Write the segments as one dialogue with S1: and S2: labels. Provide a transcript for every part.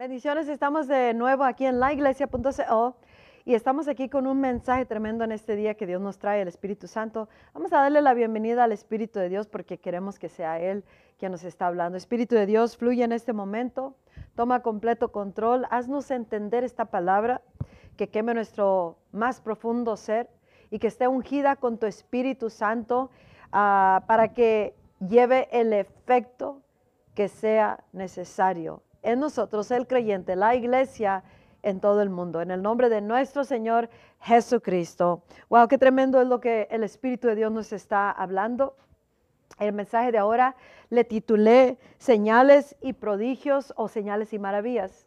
S1: Bendiciones, estamos de nuevo aquí en laiglesia.co y estamos aquí con un mensaje tremendo en este día que Dios nos trae, el Espíritu Santo. Vamos a darle la bienvenida al Espíritu de Dios porque queremos que sea Él quien nos está hablando. Espíritu de Dios, fluye en este momento, toma completo control, haznos entender esta palabra que queme nuestro más profundo ser y que esté ungida con tu Espíritu Santo ah, para que lleve el efecto que sea necesario en nosotros, el creyente, la iglesia en todo el mundo. En el nombre de nuestro Señor Jesucristo. Wow, qué tremendo es lo que el Espíritu de Dios nos está hablando. El mensaje de ahora le titulé Señales y prodigios o señales y maravillas.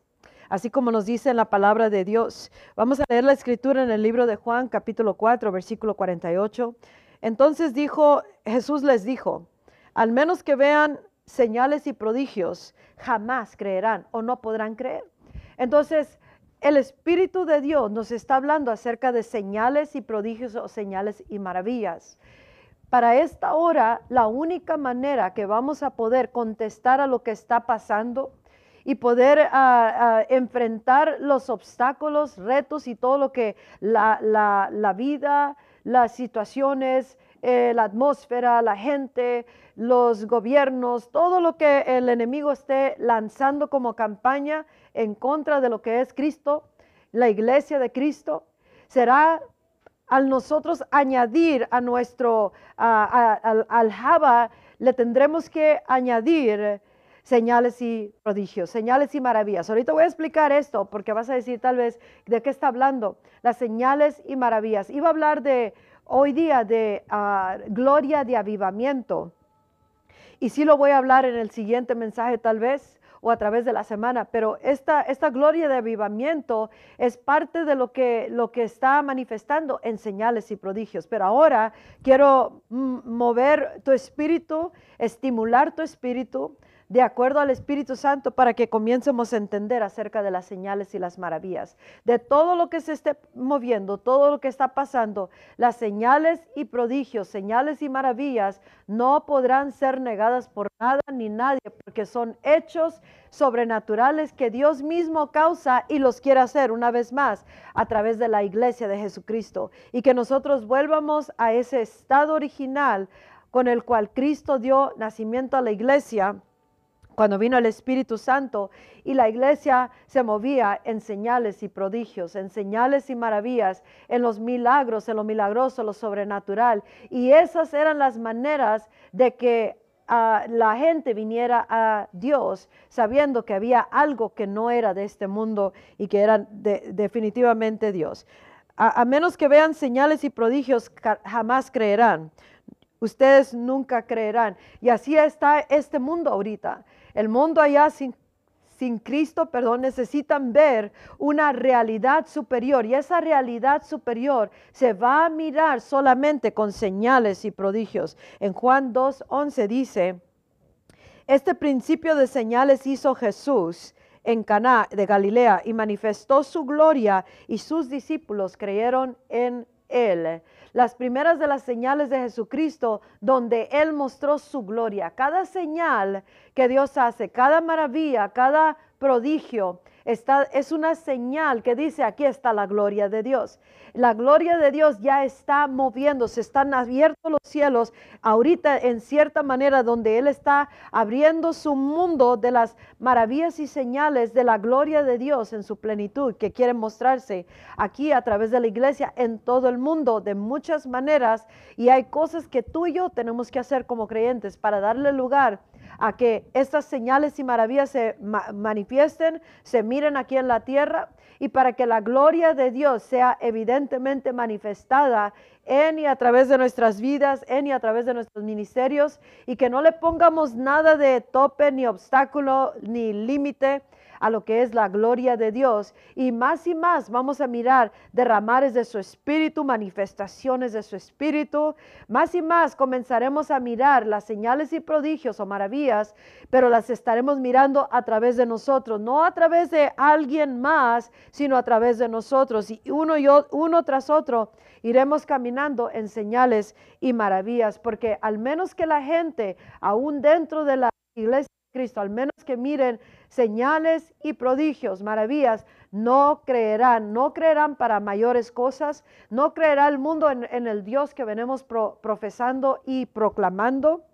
S1: Así como nos dice en la palabra de Dios. Vamos a leer la escritura en el libro de Juan, capítulo 4, versículo 48. Entonces dijo, Jesús les dijo, al menos que vean señales y prodigios, jamás creerán o no podrán creer. Entonces, el Espíritu de Dios nos está hablando acerca de señales y prodigios o señales y maravillas. Para esta hora, la única manera que vamos a poder contestar a lo que está pasando y poder ah, ah, enfrentar los obstáculos, retos y todo lo que la, la vida, las situaciones, eh, la atmósfera, la gente, los gobiernos, todo lo que el enemigo esté lanzando como campaña en contra de lo que es Cristo, la iglesia de Cristo, será al nosotros añadir a nuestro, al, Java, le tendremos que añadir señales y prodigios, señales y maravillas. Ahorita voy a explicar esto porque vas a decir tal vez de qué está hablando, las señales y maravillas. Iba a hablar de hoy día de ah, gloria de avivamiento. Y sí lo voy a hablar en el siguiente mensaje tal vez o a través de la semana, pero esta, esta gloria de avivamiento es parte de lo que, lo que está manifestando en señales y prodigios. Pero ahora quiero mm, mover tu espíritu, estimular tu espíritu de acuerdo al Espíritu Santo para que comiencemos a entender acerca de las señales y las maravillas. De todo lo que se esté moviendo, todo lo que está pasando, las señales y prodigios, señales y maravillas no podrán ser negadas por nada ni nadie porque son hechos sobrenaturales que Dios mismo causa y los quiere hacer una vez más a través de la iglesia de Jesucristo y que nosotros vuelvamos a ese estado original con el cual Cristo dio nacimiento a la iglesia cuando vino el Espíritu Santo y la iglesia se movía en señales y prodigios, en señales y maravillas, en los milagros, en lo milagroso, lo sobrenatural. Y esas eran las maneras de que ah, la gente viniera a Dios sabiendo que había algo que no era de este mundo y que era definitivamente Dios. a menos que vean señales y prodigios, jamás creerán ustedes nunca creerán. Y así está este mundo ahorita. El mundo allá sin, sin Cristo, perdón, necesitan ver una realidad superior y esa realidad superior se va a mirar solamente con señales y prodigios. En Juan 2.11 dice, este principio de señales hizo Jesús en Caná de Galilea y manifestó su gloria y sus discípulos creyeron en él las primeras de las señales de Jesucristo, donde Él mostró su gloria. Cada señal que Dios hace, cada maravilla, cada prodigio, es una señal que dice, aquí está la gloria de Dios. La gloria de Dios ya está moviéndose, están abiertos los cielos ahorita en cierta manera donde Él está abriendo su mundo de las maravillas y señales de la gloria de Dios en su plenitud que quiere mostrarse aquí a través de la iglesia en todo el mundo de muchas maneras. Y hay cosas que tú y yo tenemos que hacer como creyentes para darle lugar a que estas señales y maravillas se manifiesten, se miren aquí en la tierra y para que la gloria de Dios sea evidentemente manifestada en y a través de nuestras vidas, en y a través de nuestros ministerios y que no le pongamos nada de tope ni obstáculo ni límite a lo que es la gloria de Dios. Y más y más vamos a mirar derramares de su espíritu, manifestaciones de su espíritu. Más y más comenzaremos a mirar las señales y prodigios o maravillas, pero las estaremos mirando a través de nosotros, no a través de alguien más, sino a través de nosotros. Y uno, y uno tras otro iremos caminando en señales y maravillas, porque al menos que la gente, aún dentro de la iglesia Cristo, al menos que miren señales y prodigios, maravillas, no creerán, no creerán para mayores cosas, no creerá el mundo en, el Dios que venimos profesando y proclamando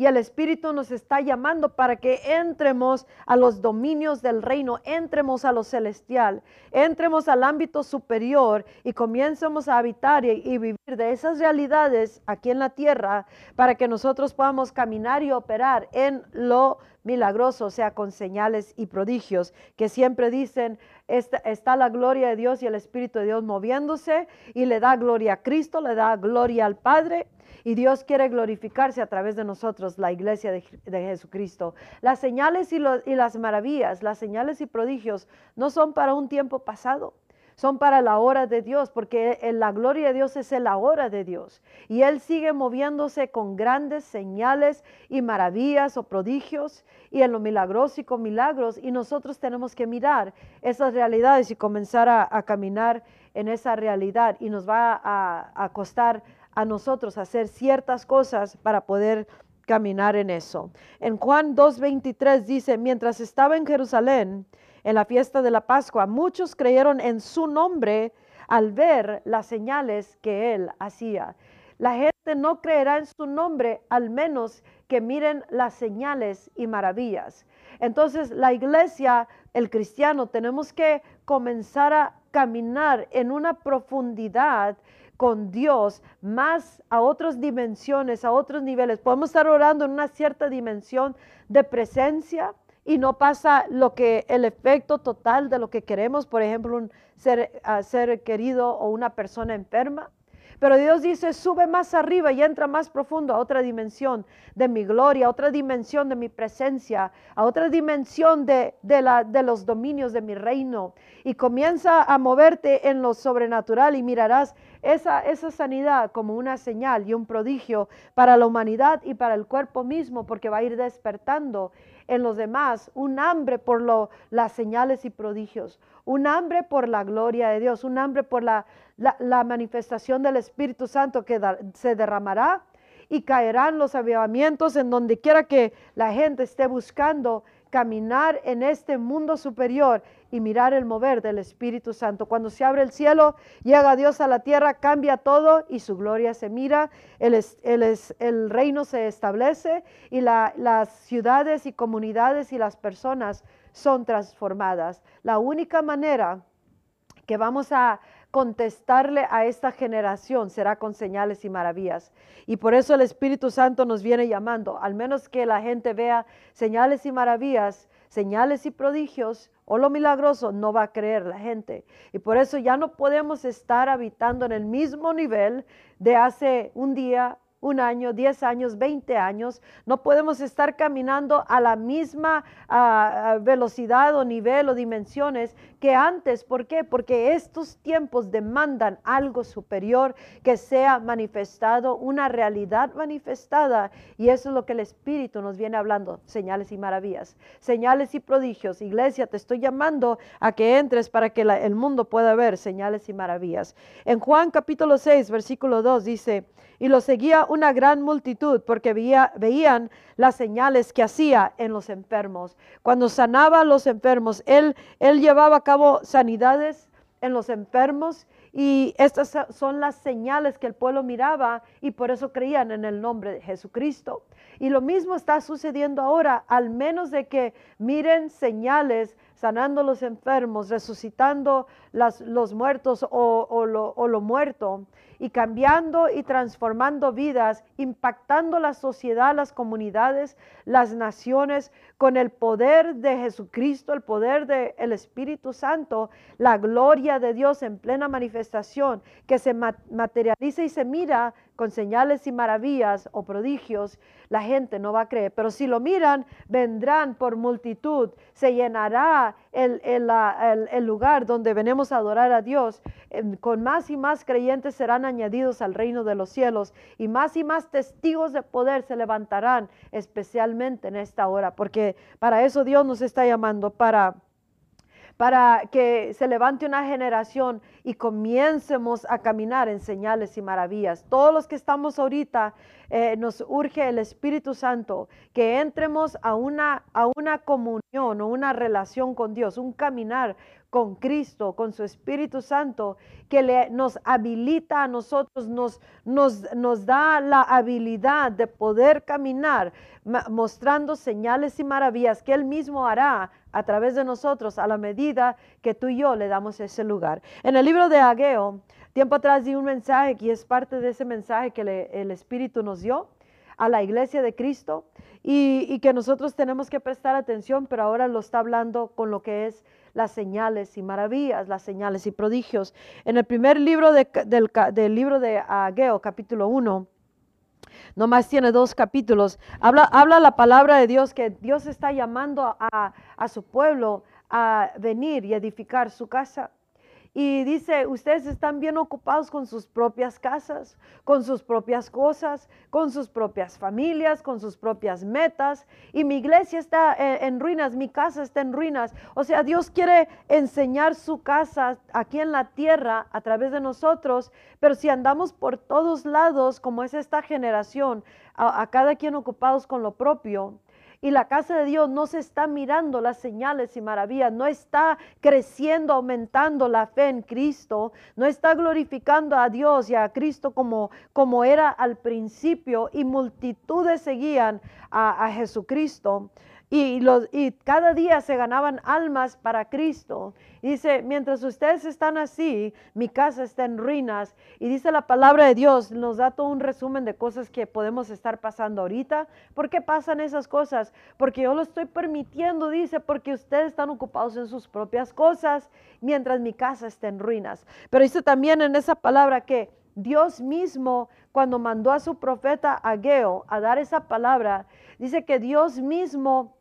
S1: y el Espíritu nos está llamando para que entremos a los dominios del reino, entremos a lo celestial, entremos al ámbito superior y comencemos a habitar y, vivir de esas realidades aquí en la tierra para que nosotros podamos caminar y operar en lo milagroso, o sea, con señales y prodigios, que siempre dicen, está, la gloria de Dios y el Espíritu de Dios moviéndose y le da gloria a Cristo, le da gloria al Padre y Dios quiere glorificarse a través de nosotros, la iglesia de, Jesucristo. Las señales y, y las maravillas, las señales y prodigios no son para un tiempo pasado son para la hora de Dios, porque la gloria de Dios es la hora de Dios. Y Él sigue moviéndose con grandes señales y maravillas o prodigios y en lo milagroso y con milagros. Y nosotros tenemos que mirar esas realidades y comenzar a, caminar en esa realidad. Y nos va a, a costar a nosotros hacer ciertas cosas para poder caminar en eso. En Juan 2.23 dice, mientras estaba en Jerusalén, en la fiesta de la Pascua, muchos creyeron en su nombre al ver las señales que él hacía. La gente no creerá en su nombre al menos que miren las señales y maravillas. Entonces la iglesia, el cristiano, tenemos que comenzar a caminar en una profundidad con Dios más a otras dimensiones, a otros niveles. Podemos estar orando en una cierta dimensión de presencia y no pasa lo que el efecto total de lo que queremos, por ejemplo, un ser, querido o una persona enferma. Pero Dios dice, sube más arriba y entra más profundo a otra dimensión de mi gloria, a otra dimensión de mi presencia, a otra dimensión de los dominios de mi reino. Y comienza a moverte en lo sobrenatural y mirarás esa, esa sanidad como una señal y un prodigio para la humanidad y para el cuerpo mismo, porque va a ir despertando en los demás un hambre por lo, las señales y prodigios, un hambre por la gloria de Dios, un hambre por la, la, manifestación del Espíritu Santo que se derramará y caerán los avivamientos en donde quiera que la gente esté buscando caminar en este mundo superior y mirar el mover del Espíritu Santo. Cuando se abre el cielo, llega Dios a la tierra, cambia todo y su gloria se mira, el, el reino se establece y las ciudades y comunidades y las personas son transformadas. La única manera que vamos a contestarle a esta generación será con señales y maravillas. Y por eso el Espíritu Santo nos viene llamando, al menos que la gente vea señales y maravillas, señales y prodigios o lo milagroso, no va a creer la gente. Y por eso ya no podemos estar habitando en el mismo nivel de hace un día, un año, diez años, veinte años. No podemos estar caminando a la misma velocidad o nivel o dimensiones que antes. ¿Por qué? Porque estos tiempos demandan algo superior que sea manifestado, una realidad manifestada. Y eso es lo que el Espíritu nos viene hablando, señales y maravillas, señales y prodigios. Iglesia, te estoy llamando a que entres para que el mundo pueda ver señales y maravillas. En Juan capítulo 6, versículo 2 dice, y lo seguía una gran multitud porque veían las señales que hacía en los enfermos. Cuando sanaba a los enfermos, él, él llevaba a cabo sanidades en los enfermos y estas son las señales que el pueblo miraba y por eso creían en el nombre de Jesucristo. Y lo mismo está sucediendo ahora, al menos de que miren señales sanando los enfermos, resucitando los muertos o, o lo muerto y cambiando y transformando vidas, impactando la sociedad, las comunidades, las naciones con el poder de Jesucristo, el poder del Espíritu Santo, la gloria de Dios en plena manifestación que se materializa y se mira con señales y maravillas o prodigios, la gente no va a creer. Pero si lo miran, vendrán por multitud, se llenará el, el, lugar donde venimos a adorar a Dios. Con más y más creyentes serán añadidos al reino de los cielos y más y más testigos de poder se levantarán, especialmente en esta hora, porque para eso Dios nos está llamando, para para que se levante una generación y comiencemos a caminar en señales y maravillas. Todos los que estamos ahorita, eh, nos urge el Espíritu Santo que entremos a una, a una comunión o una relación con Dios, un caminar con Cristo, con su Espíritu Santo, que nos habilita a nosotros, nos, da la habilidad de poder caminar mostrando señales y maravillas que Él mismo hará a través de nosotros a la medida que tú y yo le damos ese lugar. En el libro de Ageo, tiempo atrás di un mensaje que es parte de ese mensaje que el Espíritu nos dio a la iglesia de Cristo y, que nosotros tenemos que prestar atención, pero ahora lo está hablando con lo que es las señales y maravillas, las señales y prodigios. En el primer libro del, del libro de Ageo, capítulo 1, nomás tiene dos capítulos, habla, habla la palabra de Dios que Dios está llamando a, a su pueblo a venir y edificar su casa. Y dice, ustedes están bien ocupados con sus propias casas, con sus propias cosas, con sus propias familias, con sus propias metas. Y mi iglesia está en, ruinas, mi casa está en ruinas. O sea, Dios quiere enseñar su casa aquí en la tierra a través de nosotros. Pero si andamos por todos lados, como es esta generación, a cada quien ocupados con lo propio, y la casa de Dios no se está mirando las señales y maravillas, no está creciendo, aumentando la fe en Cristo, no está glorificando a Dios y a Cristo como, como era al principio y multitudes seguían a, a Jesucristo y, los, y cada día se ganaban almas para Cristo. dice, mientras ustedes están así, mi casa está en ruinas. Y dice la palabra de Dios, nos da todo un resumen de cosas que podemos estar pasando ahorita. ¿Por qué pasan esas cosas? Porque yo lo estoy permitiendo, dice, porque ustedes están ocupados en sus propias cosas, mientras mi casa está en ruinas. Pero dice también en esa palabra que Dios mismo, cuando mandó a su profeta Ageo a dar esa palabra, dice que Dios mismo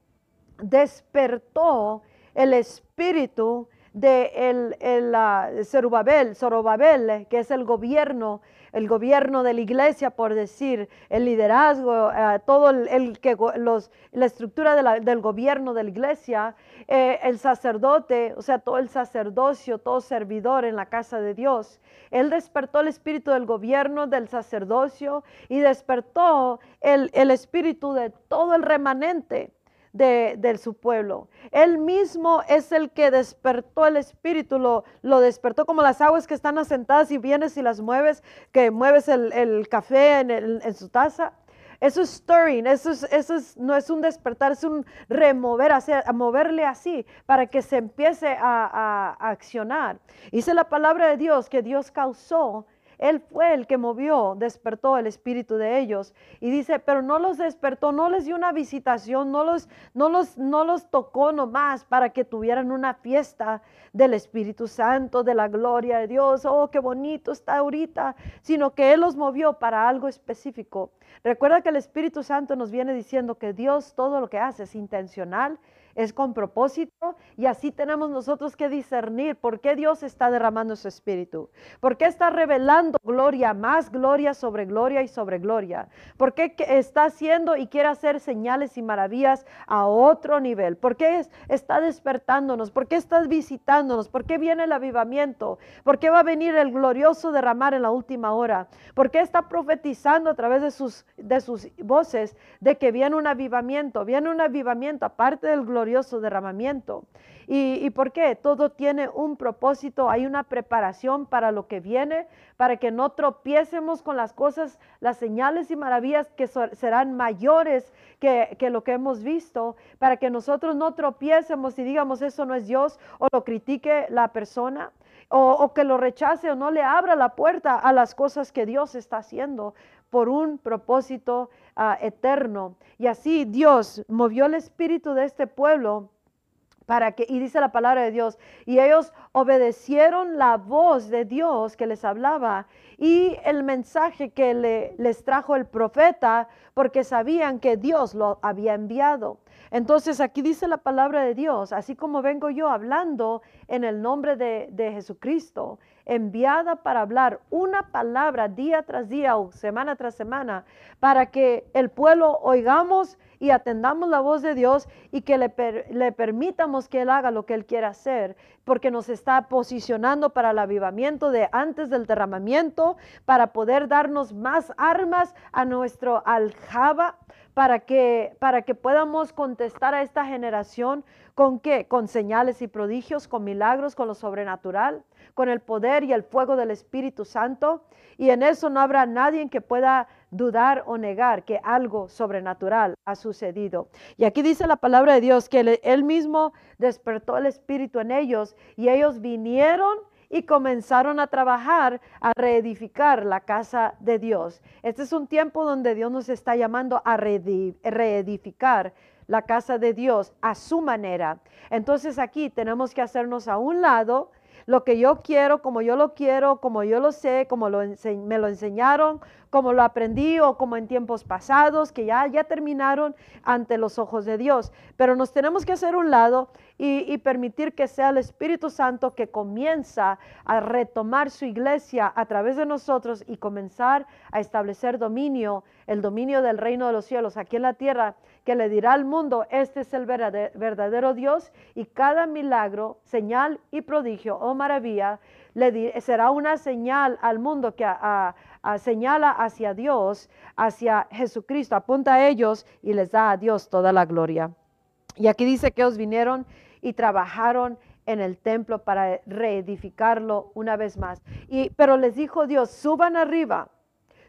S1: despertó el espíritu de el, el Zorobabel, que es el gobierno, el gobierno de la iglesia, por decir, el liderazgo, eh, todo el, que los, la estructura del gobierno de la iglesia, eh, el sacerdote, o sea, todo el sacerdocio, todo servidor en la casa de Dios. Él despertó el espíritu del gobierno, del sacerdocio y despertó el, el espíritu de todo el remanente de, su pueblo. Él mismo es el que despertó el espíritu, lo, lo, despertó como las aguas que están asentadas y vienes y las mueves, que mueves el, café en, su taza. Eso es stirring, eso, es, eso no es un despertar, es un remover, a moverle así para que se empiece a, a accionar. Dice la palabra de Dios que Dios causó él fue el que movió, despertó el espíritu de ellos. Y dice, pero no los despertó, no les dio una visitación, no los, no los, no los tocó nomás para que tuvieran una fiesta del Espíritu Santo, de la gloria de Dios. Oh, qué bonito está ahorita. Sino que Él los movió para algo específico. Recuerda que el Espíritu Santo nos viene diciendo que Dios todo lo que hace es intencional es con propósito y así tenemos nosotros que discernir por qué Dios está derramando su espíritu, por qué está revelando gloria, más gloria sobre gloria y sobre gloria, por qué está haciendo y quiere hacer señales y maravillas a otro nivel, por qué está despertándonos, por qué está visitándonos, por qué viene el avivamiento, por qué va a venir el glorioso derramar en la última hora, por qué está profetizando a través de sus, de sus voces de que viene un avivamiento, viene un avivamiento aparte del glorioso derramamiento. ¿Y, ¿Y por qué? Todo tiene un propósito, hay una preparación para lo que viene, para que no tropiecemos con las cosas, las señales y maravillas que serán mayores que, lo que hemos visto, para que nosotros no tropiecemos y digamos eso no es Dios o lo critique la persona. O, que lo rechace o no le abra la puerta a las cosas que Dios está haciendo por un propósito Ah, eterno. Y así Dios movió el espíritu de este pueblo para que, y dice la palabra de Dios, y ellos obedecieron la voz de Dios que les hablaba y el mensaje que le, les trajo el profeta, porque sabían que Dios lo había enviado. Entonces aquí dice la palabra de Dios, así como vengo yo hablando en el nombre de, de Jesucristo, enviada para hablar una palabra día tras día o semana tras semana, para que el pueblo oigamos y atendamos la voz de Dios y que le, le, permitamos que Él haga lo que Él quiera hacer, porque nos está posicionando para el avivamiento de antes del derramamiento, para poder darnos más armas a nuestro aljaba, para que, para que podamos contestar a esta generación con qué? Con señales y prodigios, con milagros, con lo sobrenatural, con el poder y el fuego del Espíritu Santo. Y en eso no habrá nadie que pueda dudar o negar que algo sobrenatural ha sucedido. Y aquí dice la palabra de Dios que él mismo despertó el Espíritu en ellos y ellos vinieron y comenzaron a trabajar a reedificar la casa de Dios. Este es un tiempo donde Dios nos está llamando a reedificar la casa de Dios a su manera. Entonces aquí tenemos que hacernos a un lado lo que yo quiero, como yo lo quiero, como yo lo sé, como me lo enseñaron, como lo aprendí o como en tiempos pasados que ya, ya terminaron ante los ojos de Dios. Pero nos tenemos que hacer un lado y, permitir que sea el Espíritu Santo que comienza a retomar su iglesia a través de nosotros y comenzar a establecer dominio, el dominio del reino de los cielos aquí en la tierra que le dirá al mundo, este es el verdadero Dios y cada milagro, señal y prodigio o maravilla le será una señal al mundo que señala hacia Dios, hacia Jesucristo, apunta a ellos y les da a Dios toda la gloria. Y aquí dice que ellos vinieron y trabajaron en el templo para reedificarlo una vez más. Y, pero les dijo Dios, suban arriba,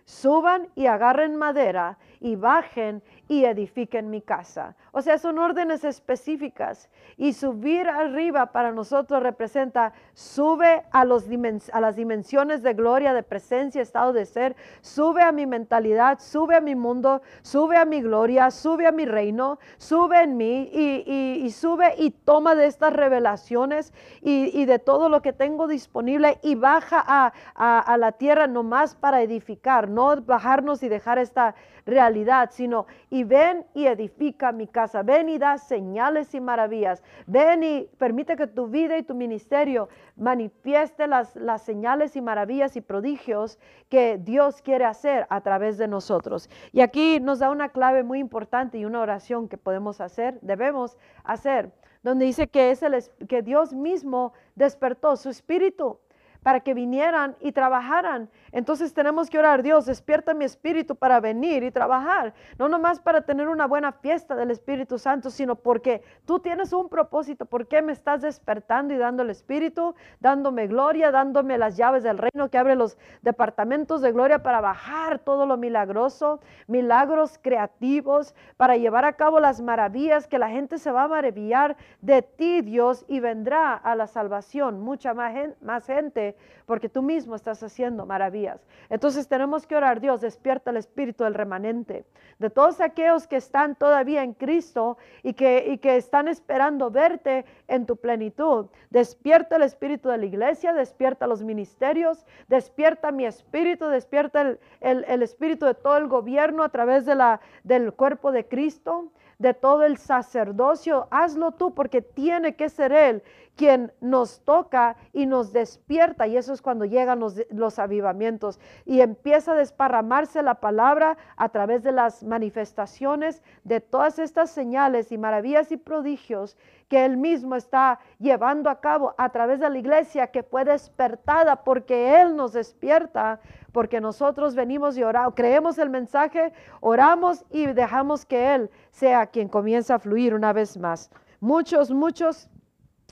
S1: suban y agarren madera y bajen y edifiquen mi casa. O sea, son órdenes específicas. Y subir arriba para nosotros representa, sube a, los a las dimensiones de gloria, de presencia, estado de ser, sube a mi mentalidad, sube a mi mundo, sube a mi gloria, sube a mi reino, sube en mí y, sube y toma de estas revelaciones y, de todo lo que tengo disponible y baja a, a la tierra nomás para edificar, no bajarnos y dejar esta realidad, sino y ven y edifica mi casa, ven y da señales y maravillas, ven y permite que tu vida y tu ministerio manifieste las, las señales y maravillas y prodigios que Dios quiere hacer a través de nosotros. Y aquí nos da una clave muy importante y una oración que podemos hacer, debemos hacer, donde dice que, es el, que Dios mismo despertó su espíritu para que vinieran y trabajaran. Entonces tenemos que orar, Dios, despierta mi espíritu para venir y trabajar, no nomás para tener una buena fiesta del Espíritu Santo, sino porque tú tienes un propósito, ¿por qué me estás despertando y dando el espíritu, dándome gloria, dándome las llaves del reino que abre los departamentos de gloria para bajar todo lo milagroso, milagros creativos, para llevar a cabo las maravillas que la gente se va a maravillar de ti, Dios, y vendrá a la salvación mucha más gente, porque tú mismo estás haciendo maravillas. Entonces tenemos que orar, Dios, despierta el espíritu del remanente, de todos aquellos que están todavía en Cristo y que, y que están esperando verte en tu plenitud. Despierta el espíritu de la iglesia, despierta los ministerios, despierta mi espíritu, despierta el, el espíritu de todo el gobierno a través de la, del cuerpo de Cristo de todo el sacerdocio, hazlo tú porque tiene que ser Él quien nos toca y nos despierta. Y eso es cuando llegan los, avivamientos y empieza a desparramarse la palabra a través de las manifestaciones de todas estas señales y maravillas y prodigios que Él mismo está llevando a cabo a través de la iglesia que fue despertada porque Él nos despierta, porque nosotros venimos y oramos, creemos el mensaje, oramos y dejamos que Él sea quien comienza a fluir una vez más. Muchos, muchos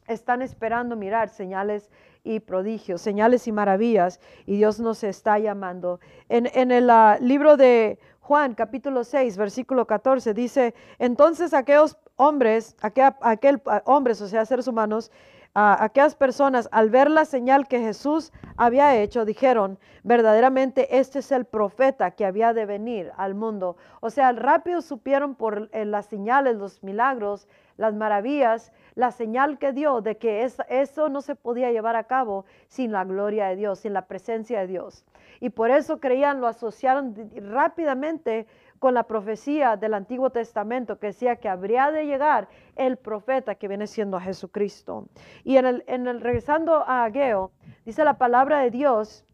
S1: están esperando mirar señales y prodigios, señales y maravillas, y Dios nos está llamando. En, el ah, libro de Juan, capítulo 6, versículo 14, dice, entonces aquellos hombres, aquel, ah, hombres, o sea, seres humanos, aquellas personas, al ver la señal que Jesús había hecho, dijeron, verdaderamente este es el profeta que había de venir al mundo. O sea, rápido supieron por eh, las señales, los milagros, las maravillas, la señal que dio de que eso no se podía llevar a cabo sin la gloria de Dios, sin la presencia de Dios. Y por eso creían, lo asociaron rápidamente con la profecía del Antiguo Testamento que decía que habría de llegar el profeta que viene siendo Jesucristo. Y en el, en el regresando a Ageo, dice la palabra de Dios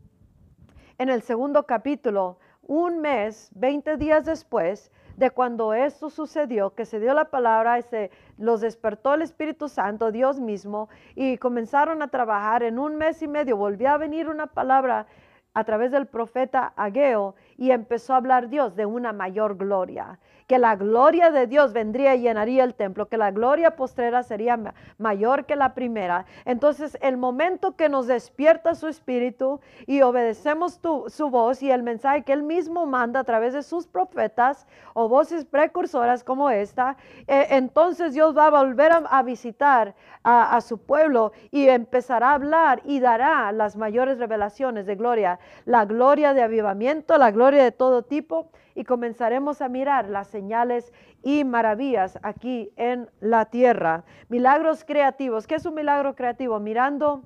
S1: en el segundo capítulo, un mes, 20 días después, de cuando esto sucedió, que se dio la palabra, se los despertó el Espíritu Santo, Dios mismo, y comenzaron a trabajar. En un mes y medio volvió a venir una palabra a través del profeta Ageo y empezó a hablar Dios de una mayor gloria que la gloria de Dios vendría y llenaría el templo, que la gloria postrera sería mayor que la primera. Entonces, el momento que nos despierta su espíritu y obedecemos su voz y el mensaje que él mismo manda a través de sus profetas o voces precursoras como esta, eh, entonces Dios va a volver a, visitar a su pueblo y empezará a hablar y dará las mayores revelaciones de gloria, la gloria de avivamiento, la gloria de todo tipo y comenzaremos a mirar las señales y maravillas aquí en la tierra. Milagros creativos. ¿Qué es un milagro creativo? Mirando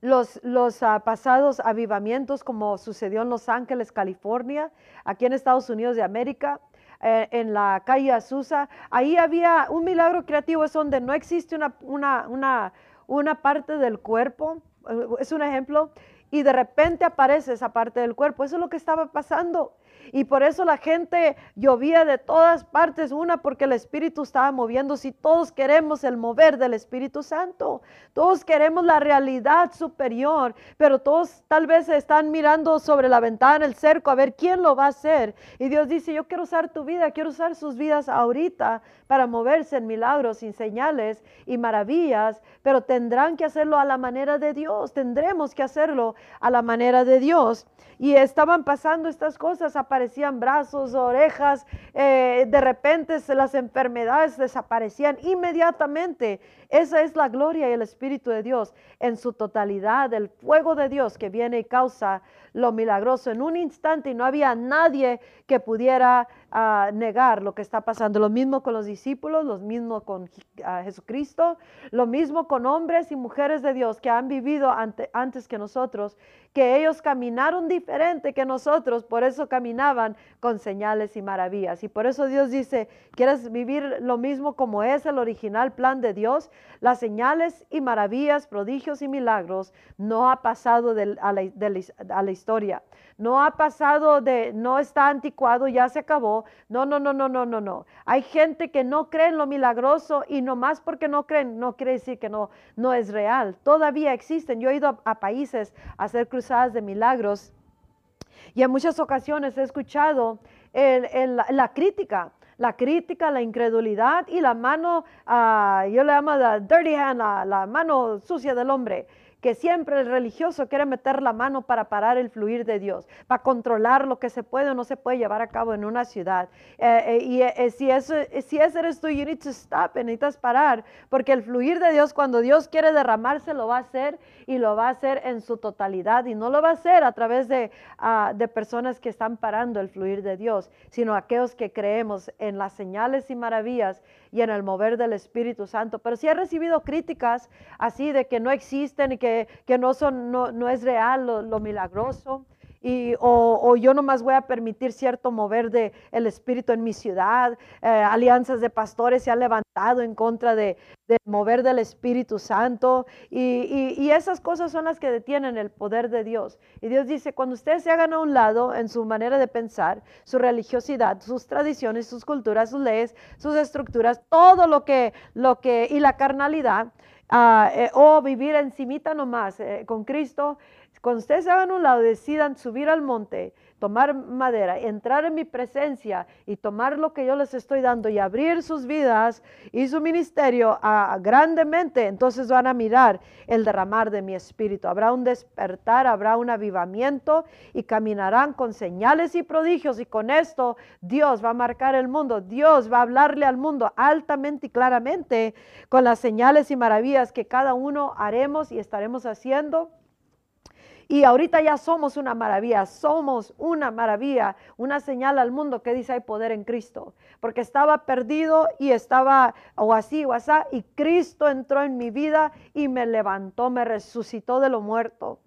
S1: los, ah, pasados avivamientos como sucedió en Los Ángeles, California, aquí en Estados Unidos de América. Eh, en la calle Azusa, ahí había un milagro creativo, es donde no existe una parte del cuerpo, eh, es un ejemplo, y de repente aparece esa parte del cuerpo. Eso es lo que estaba pasando. Y por eso la gente llovía de todas partes. Una, porque el Espíritu estaba moviendo. Si todos queremos el mover del Espíritu Santo, todos queremos la realidad superior, pero todos tal vez están mirando sobre la ventana, el cerco, a ver quién lo va a hacer. Y Dios dice, yo quiero usar tu vida, quiero usar sus vidas ahorita para moverse en milagros y señales y maravillas, pero tendrán que hacerlo a la manera de Dios. Tendremos que hacerlo a la manera de Dios. Y estaban pasando estas cosas, aparecían brazos, orejas, eh, de repente las enfermedades desaparecían inmediatamente. Esa es la gloria y el Espíritu de Dios en su totalidad, el fuego de Dios que viene y causa lo milagroso en un instante y no había nadie que pudiera ah, negar lo que está pasando. Lo mismo con los discípulos, lo mismo con ah, Jesucristo, lo mismo con hombres y mujeres de Dios que han vivido antes que nosotros, que ellos caminaron diferente que nosotros, por eso con señales y maravillas. Y por eso Dios dice, ¿quieres vivir lo mismo como es el original plan de Dios? Las señales y maravillas, prodigios y milagros no ha pasado a, la, historia. No ha pasado de, no está anticuado, ya se acabó. No, no, no, no, no, no, no. Hay gente que no cree en lo milagroso y no más porque no creen, no quiere decir que no, no es real. Todavía existen. Yo he ido a, países a hacer cruzadas de milagros y en muchas ocasiones he escuchado la crítica la crítica, la incredulidad y la mano, ah, yo le llamo la dirty hand, la mano sucia del hombre que siempre el religioso quiere meter la mano para parar el fluir de Dios, para controlar lo que se puede o no se puede llevar a cabo en una ciudad. Eh, eh, y eh, si, eso, si ese eres tú, you need to stop, necesitas parar, porque el fluir de Dios, cuando Dios quiere derramarse, lo va a hacer y lo va a hacer en su totalidad. Y no lo va a hacer a través de, ah, de personas que están parando el fluir de Dios, sino aquellos que creemos en las señales y maravillas y en el mover del Espíritu Santo. Pero si he recibido críticas así de que no existen y que, no, son, no, es real lo milagroso y, o, yo nomás voy a permitir cierto mover de el espíritu en mi ciudad. Eh, alianzas de pastores se han levantado en contra de, mover del Espíritu Santo y, y, esas cosas son las que detienen el poder de Dios. Y Dios dice, cuando ustedes se hagan a un lado en su manera de pensar, su religiosidad, sus tradiciones, sus culturas, sus leyes, sus estructuras, todo lo que, lo que y la carnalidad, eh, o vivir encimita nomás eh, con Cristo, cuando ustedes se hagan un lado, decidan subir al monte, tomar madera, entrar en mi presencia y tomar lo que yo les estoy dando y abrir sus vidas y su ministerio a, grandemente, entonces van a mirar el derramar de mi espíritu. Habrá un despertar, habrá un avivamiento y caminarán con señales y prodigios y con esto Dios va a marcar el mundo. Dios va a hablarle al mundo altamente y claramente con las señales y maravillas que cada uno haremos y estaremos haciendo y ahorita ya somos una maravilla, somos una maravilla, una señal al mundo que dice hay poder en Cristo. Porque estaba perdido y estaba o así o así, y Cristo entró en mi vida y me levantó, me resucitó de lo muerto.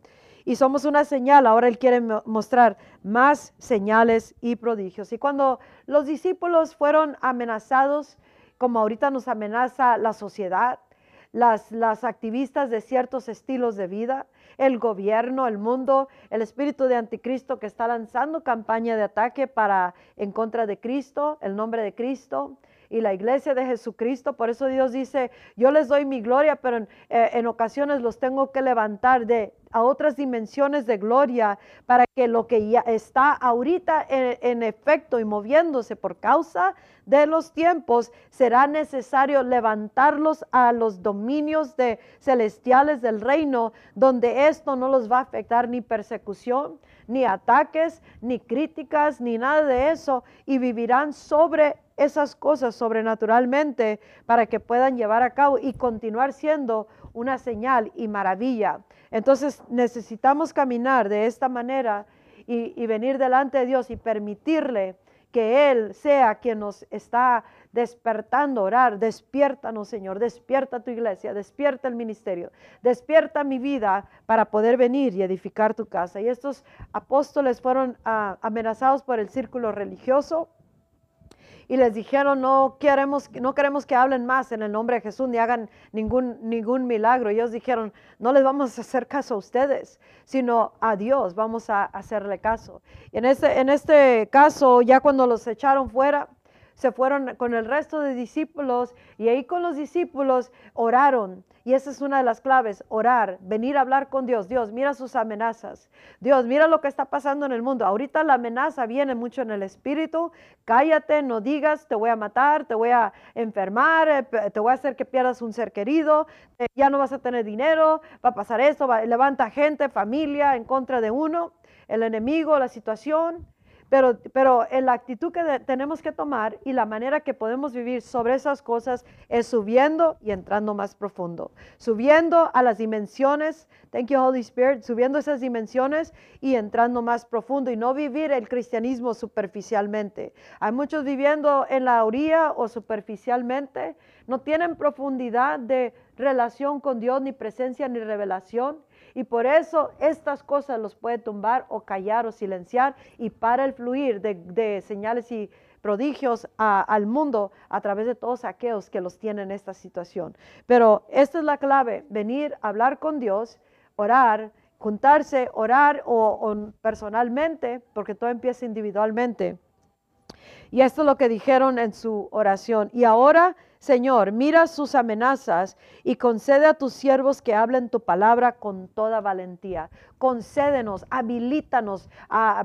S1: Y somos una señal, ahora Él quiere mostrar más señales y prodigios. Y cuando los discípulos fueron amenazados, como ahorita nos amenaza la sociedad, las, las activistas de ciertos estilos de vida, el gobierno, el mundo, el espíritu de anticristo que está lanzando campaña de ataque para en contra de Cristo, el nombre de Cristo y la iglesia de Jesucristo. Por eso Dios dice, yo les doy mi gloria, pero en, eh, ocasiones los tengo que levantar de a otras dimensiones de gloria para que lo que ya está ahorita en, efecto y moviéndose por causa de los tiempos, será necesario levantarlos a los dominios de celestiales del reino, donde esto no los va a afectar ni persecución, ni ataques, ni críticas, ni nada de eso, y vivirán sobre esas cosas sobrenaturalmente para que puedan llevar a cabo y continuar siendo una señal y maravilla. Entonces necesitamos caminar de esta manera y, venir delante de Dios y permitirle que Él sea quien nos está despertando, orar, despiértanos Señor, despierta tu iglesia, despierta el ministerio, despierta mi vida para poder venir y edificar tu casa. Y estos apóstoles fueron ah, amenazados por el círculo religioso, y les dijeron, no queremos, no queremos que hablen más en el nombre de Jesús ni hagan ningún, ningún milagro. ellos dijeron, no les vamos a hacer caso a ustedes, sino a Dios vamos a hacerle caso. Y en este, en este caso, ya cuando los echaron fuera, se fueron con el resto de discípulos y ahí con los discípulos oraron. Y esa es una de las claves, orar, venir a hablar con Dios. Dios, mira sus amenazas. Dios, mira lo que está pasando en el mundo. Ahorita la amenaza viene mucho en el espíritu. Cállate, no digas, te voy a matar, te voy a enfermar, eh, te voy a hacer que pierdas un ser querido, eh, ya no vas a tener dinero, va a pasar esto, levanta gente, familia en contra de uno, el enemigo, la situación. Pero, pero la actitud que tenemos que tomar y la manera que podemos vivir sobre esas cosas es subiendo y entrando más profundo. Subiendo a las dimensiones, thank you Holy Spirit, subiendo esas dimensiones y entrando más profundo y no vivir el cristianismo superficialmente. Hay muchos viviendo en la orilla o superficialmente, no tienen profundidad de relación con Dios, ni presencia, ni revelación y por eso estas cosas los puede tumbar o callar o silenciar y para el fluir de, señales y prodigios al mundo a través de todos aquellos que los tienen en esta situación. Pero esta es la clave, venir a hablar con Dios, orar, juntarse, orar o personalmente, porque todo empieza individualmente. Y esto es lo que dijeron en su oración. Y ahora Señor, mira sus amenazas y concede a tus siervos que hablen tu palabra con toda valentía. Concédenos, habilítanos,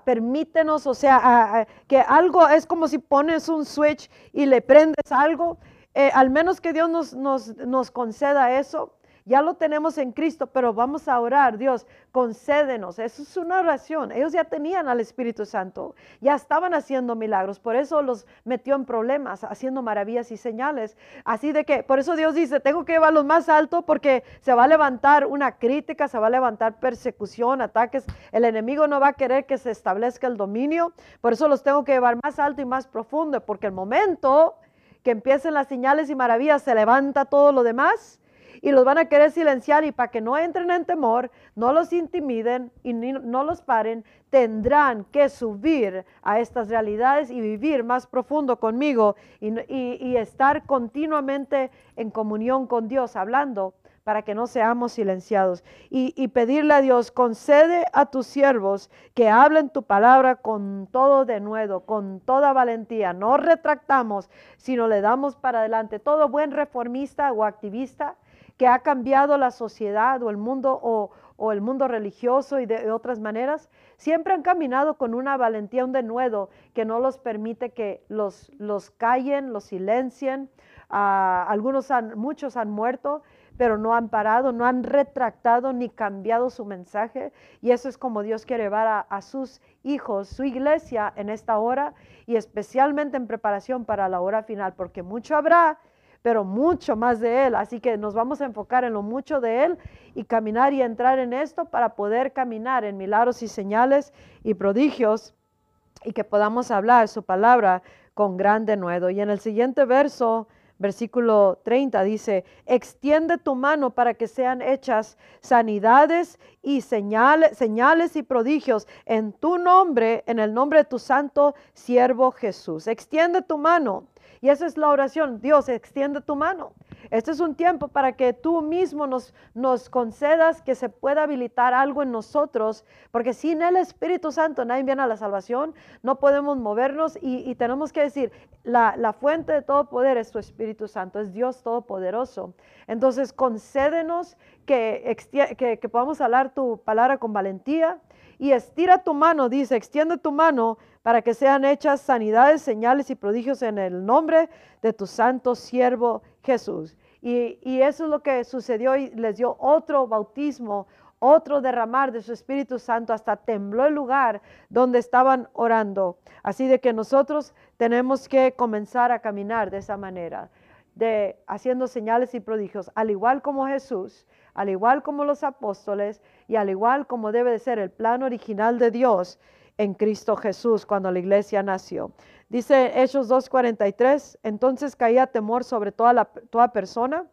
S1: permítenos, o sea, que algo es como si pones un switch y le prendes algo. Eh, al menos que Dios nos, nos, nos conceda eso, ya lo tenemos en Cristo, pero vamos a orar, Dios, concédenos. Eso es una oración. Ellos ya tenían al Espíritu Santo, ya estaban haciendo milagros, por eso los metió en problemas, haciendo maravillas y señales. Así de que, por eso Dios dice, tengo que llevarlos más alto porque se va a levantar una crítica, se va a levantar persecución, ataques. El enemigo no va a querer que se establezca el dominio, por eso los tengo que llevar más alto y más profundo, porque el momento que empiecen las señales y maravillas se levanta todo lo demás y los van a querer silenciar y para que no entren en temor, no los intimiden y no los paren, tendrán que subir a estas realidades y vivir más profundo conmigo y, estar continuamente en comunión con Dios, hablando para que no seamos silenciados. Y, y, pedirle a Dios, concede a tus siervos que hablen tu palabra con todo denuedo, con toda valentía. No retractamos, sino le damos para adelante. Todo buen reformista o activista que ha cambiado la sociedad o el mundo o, el mundo religioso y de, otras maneras, siempre han caminado con una valentía, un denuedo que no los permite que los, los callen, los silencien. Ah, algunos han, muchos han muerto, pero no han parado, no han retractado ni cambiado su mensaje. Y eso es como Dios quiere llevar a, a, sus hijos, su iglesia en esta hora y especialmente en preparación para la hora final, porque mucho habrá pero mucho más de Él. Así que nos vamos a enfocar en lo mucho de Él y caminar y entrar en esto para poder caminar en milagros y señales y prodigios y que podamos hablar su palabra con gran denuedo. Y en el siguiente verso, versículo 30, dice, extiende tu mano para que sean hechas sanidades y señales, señales y prodigios en tu nombre, en el nombre de tu santo siervo Jesús. Extiende tu mano y esa es la oración. Dios, extiende tu mano. Este es un tiempo para que tú mismo nos, concedas que se pueda habilitar algo en nosotros, porque sin el Espíritu Santo nadie viene a la salvación, no podemos movernos y, tenemos que decir, la, la, fuente de todo poder es tu Espíritu Santo, es Dios Todopoderoso. Entonces, concédenos que, que, que podamos hablar tu palabra con valentía y estira tu mano, dice, extiende tu mano para que sean hechas sanidades, señales y prodigios en el nombre de tu santo siervo Jesús. Y, eso es lo que sucedió y les dio otro bautismo, otro derramar de su Espíritu Santo, hasta tembló el lugar donde estaban orando. Así de que nosotros tenemos que comenzar a caminar de esa manera, de haciendo señales y prodigios, al igual como Jesús, al igual como los apóstoles y al igual como debe de ser el plan original de Dios en Cristo Jesús cuando la iglesia nació. Dice Hechos 2.43, entonces caía temor sobre toda, la, toda persona,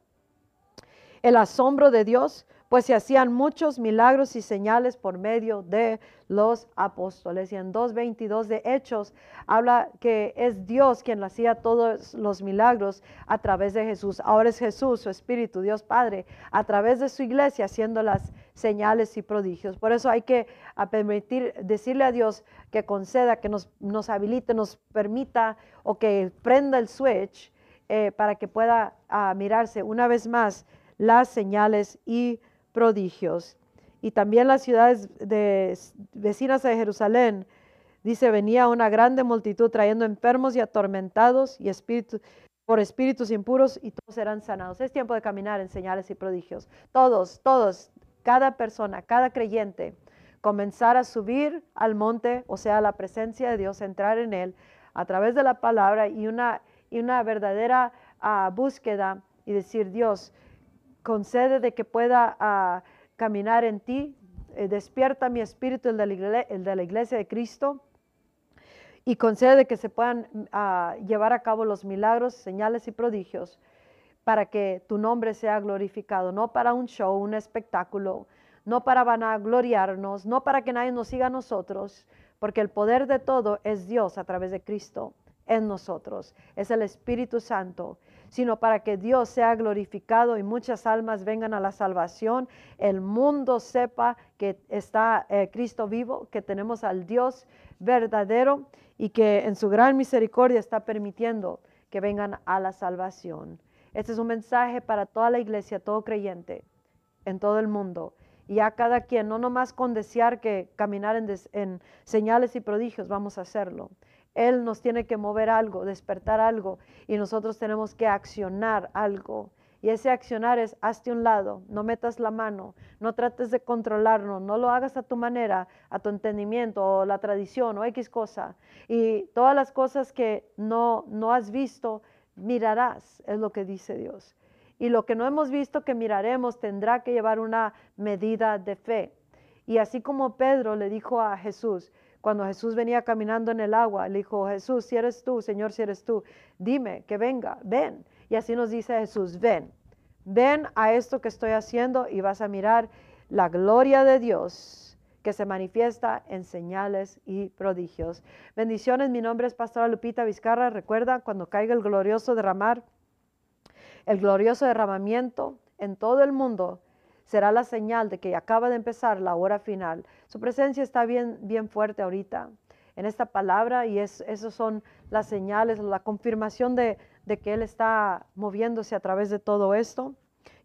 S1: el asombro de Dios, pues se hacían muchos milagros y señales por medio de los apóstoles. Y en 2.22 de Hechos habla que es Dios quien hacía todos los milagros a través de Jesús. Ahora es Jesús, su Espíritu, Dios Padre, a través de su iglesia haciendo las señales y prodigios. Por eso hay que permitir, decirle a Dios que conceda, que nos, habilite, nos permita o que prenda el switch eh, para que pueda ah, mirarse una vez más las señales y prodigios. Y también las ciudades de, vecinas de Jerusalén, dice, venía una grande multitud trayendo enfermos y atormentados y por espíritus impuros y todos serán sanados. Es tiempo de caminar en señales y prodigios. Todos, todos, cada persona, cada creyente, comenzar a subir al monte, o sea, la presencia de Dios, entrar en él a través de la palabra y una, y una verdadera ah, búsqueda y decir, Dios, concede de que pueda ah, caminar en ti, eh, despierta mi espíritu, el de, la iglesia, de Cristo, y concede que se puedan ah, llevar a cabo los milagros, señales y prodigios para que tu nombre sea glorificado, no para un show, un espectáculo, no para vanagloriarnos, no para que nadie nos siga a nosotros, porque el poder de todo es Dios a través de Cristo en nosotros, es el Espíritu Santo sino para que Dios sea glorificado y muchas almas vengan a la salvación, el mundo sepa que está eh, Cristo vivo, que tenemos al Dios verdadero y que en su gran misericordia está permitiendo que vengan a la salvación. Este es un mensaje para toda la iglesia, todo creyente en todo el mundo. Y a cada quien, no nomás con desear que caminar en, en señales y prodigios, vamos a hacerlo, él nos tiene que mover algo, despertar algo y nosotros tenemos que accionar algo. Y ese accionar es, hazte un lado, no metas la mano, no trates de controlarlo, no lo hagas a tu manera, a tu entendimiento o la tradición o X cosa. Y todas las cosas que no, no has visto, mirarás, es lo que dice Dios. Y lo que no hemos visto que miraremos tendrá que llevar una medida de fe. Y así como Pedro le dijo a Jesús, cuando Jesús venía caminando en el agua, le dijo, Jesús, si eres tú, Señor, si eres tú, dime que venga, ven. Y así nos dice Jesús, ven, ven a esto que estoy haciendo y vas a mirar la gloria de Dios que se manifiesta en señales y prodigios. Bendiciones, mi nombre es Pastora Lupita Vizcarra. Recuerda, cuando caiga el glorioso derramar, el glorioso derramamiento en todo el mundo, será la señal de que acaba de empezar la hora final. Su presencia está bien, bien fuerte ahorita en esta palabra y es, esas son las señales, la confirmación de, que Él está moviéndose a través de todo esto.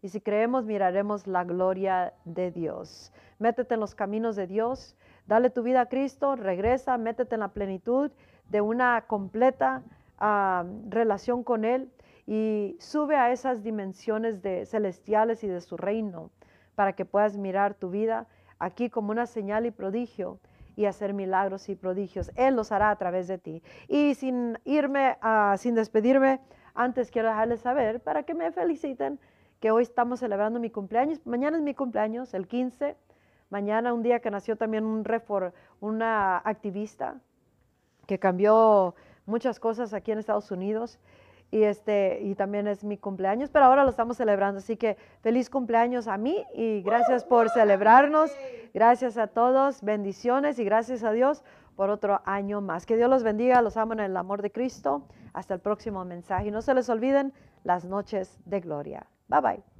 S1: Y si creemos, miraremos la gloria de Dios. Métete en los caminos de Dios, dale tu vida a Cristo, regresa, métete en la plenitud de una completa ah, relación con Él y sube a esas dimensiones de celestiales y de su reino para que puedas mirar tu vida aquí como una señal y prodigio y hacer milagros y prodigios. Él los hará a través de ti. Y sin irme, sin despedirme, antes quiero dejarles saber para que me feliciten que hoy estamos celebrando mi cumpleaños. Mañana es mi cumpleaños, el 15. Mañana un día que nació también un refor, una activista que cambió muchas cosas aquí en Estados Unidos y, este, y también es mi cumpleaños, pero ahora lo estamos celebrando. Así que feliz cumpleaños a mí y gracias por celebrarnos. Gracias a todos, bendiciones y gracias a Dios por otro año más. Que Dios los bendiga, los amo en el amor de Cristo. Hasta el próximo mensaje. Y no se les olviden las noches de gloria. Bye bye.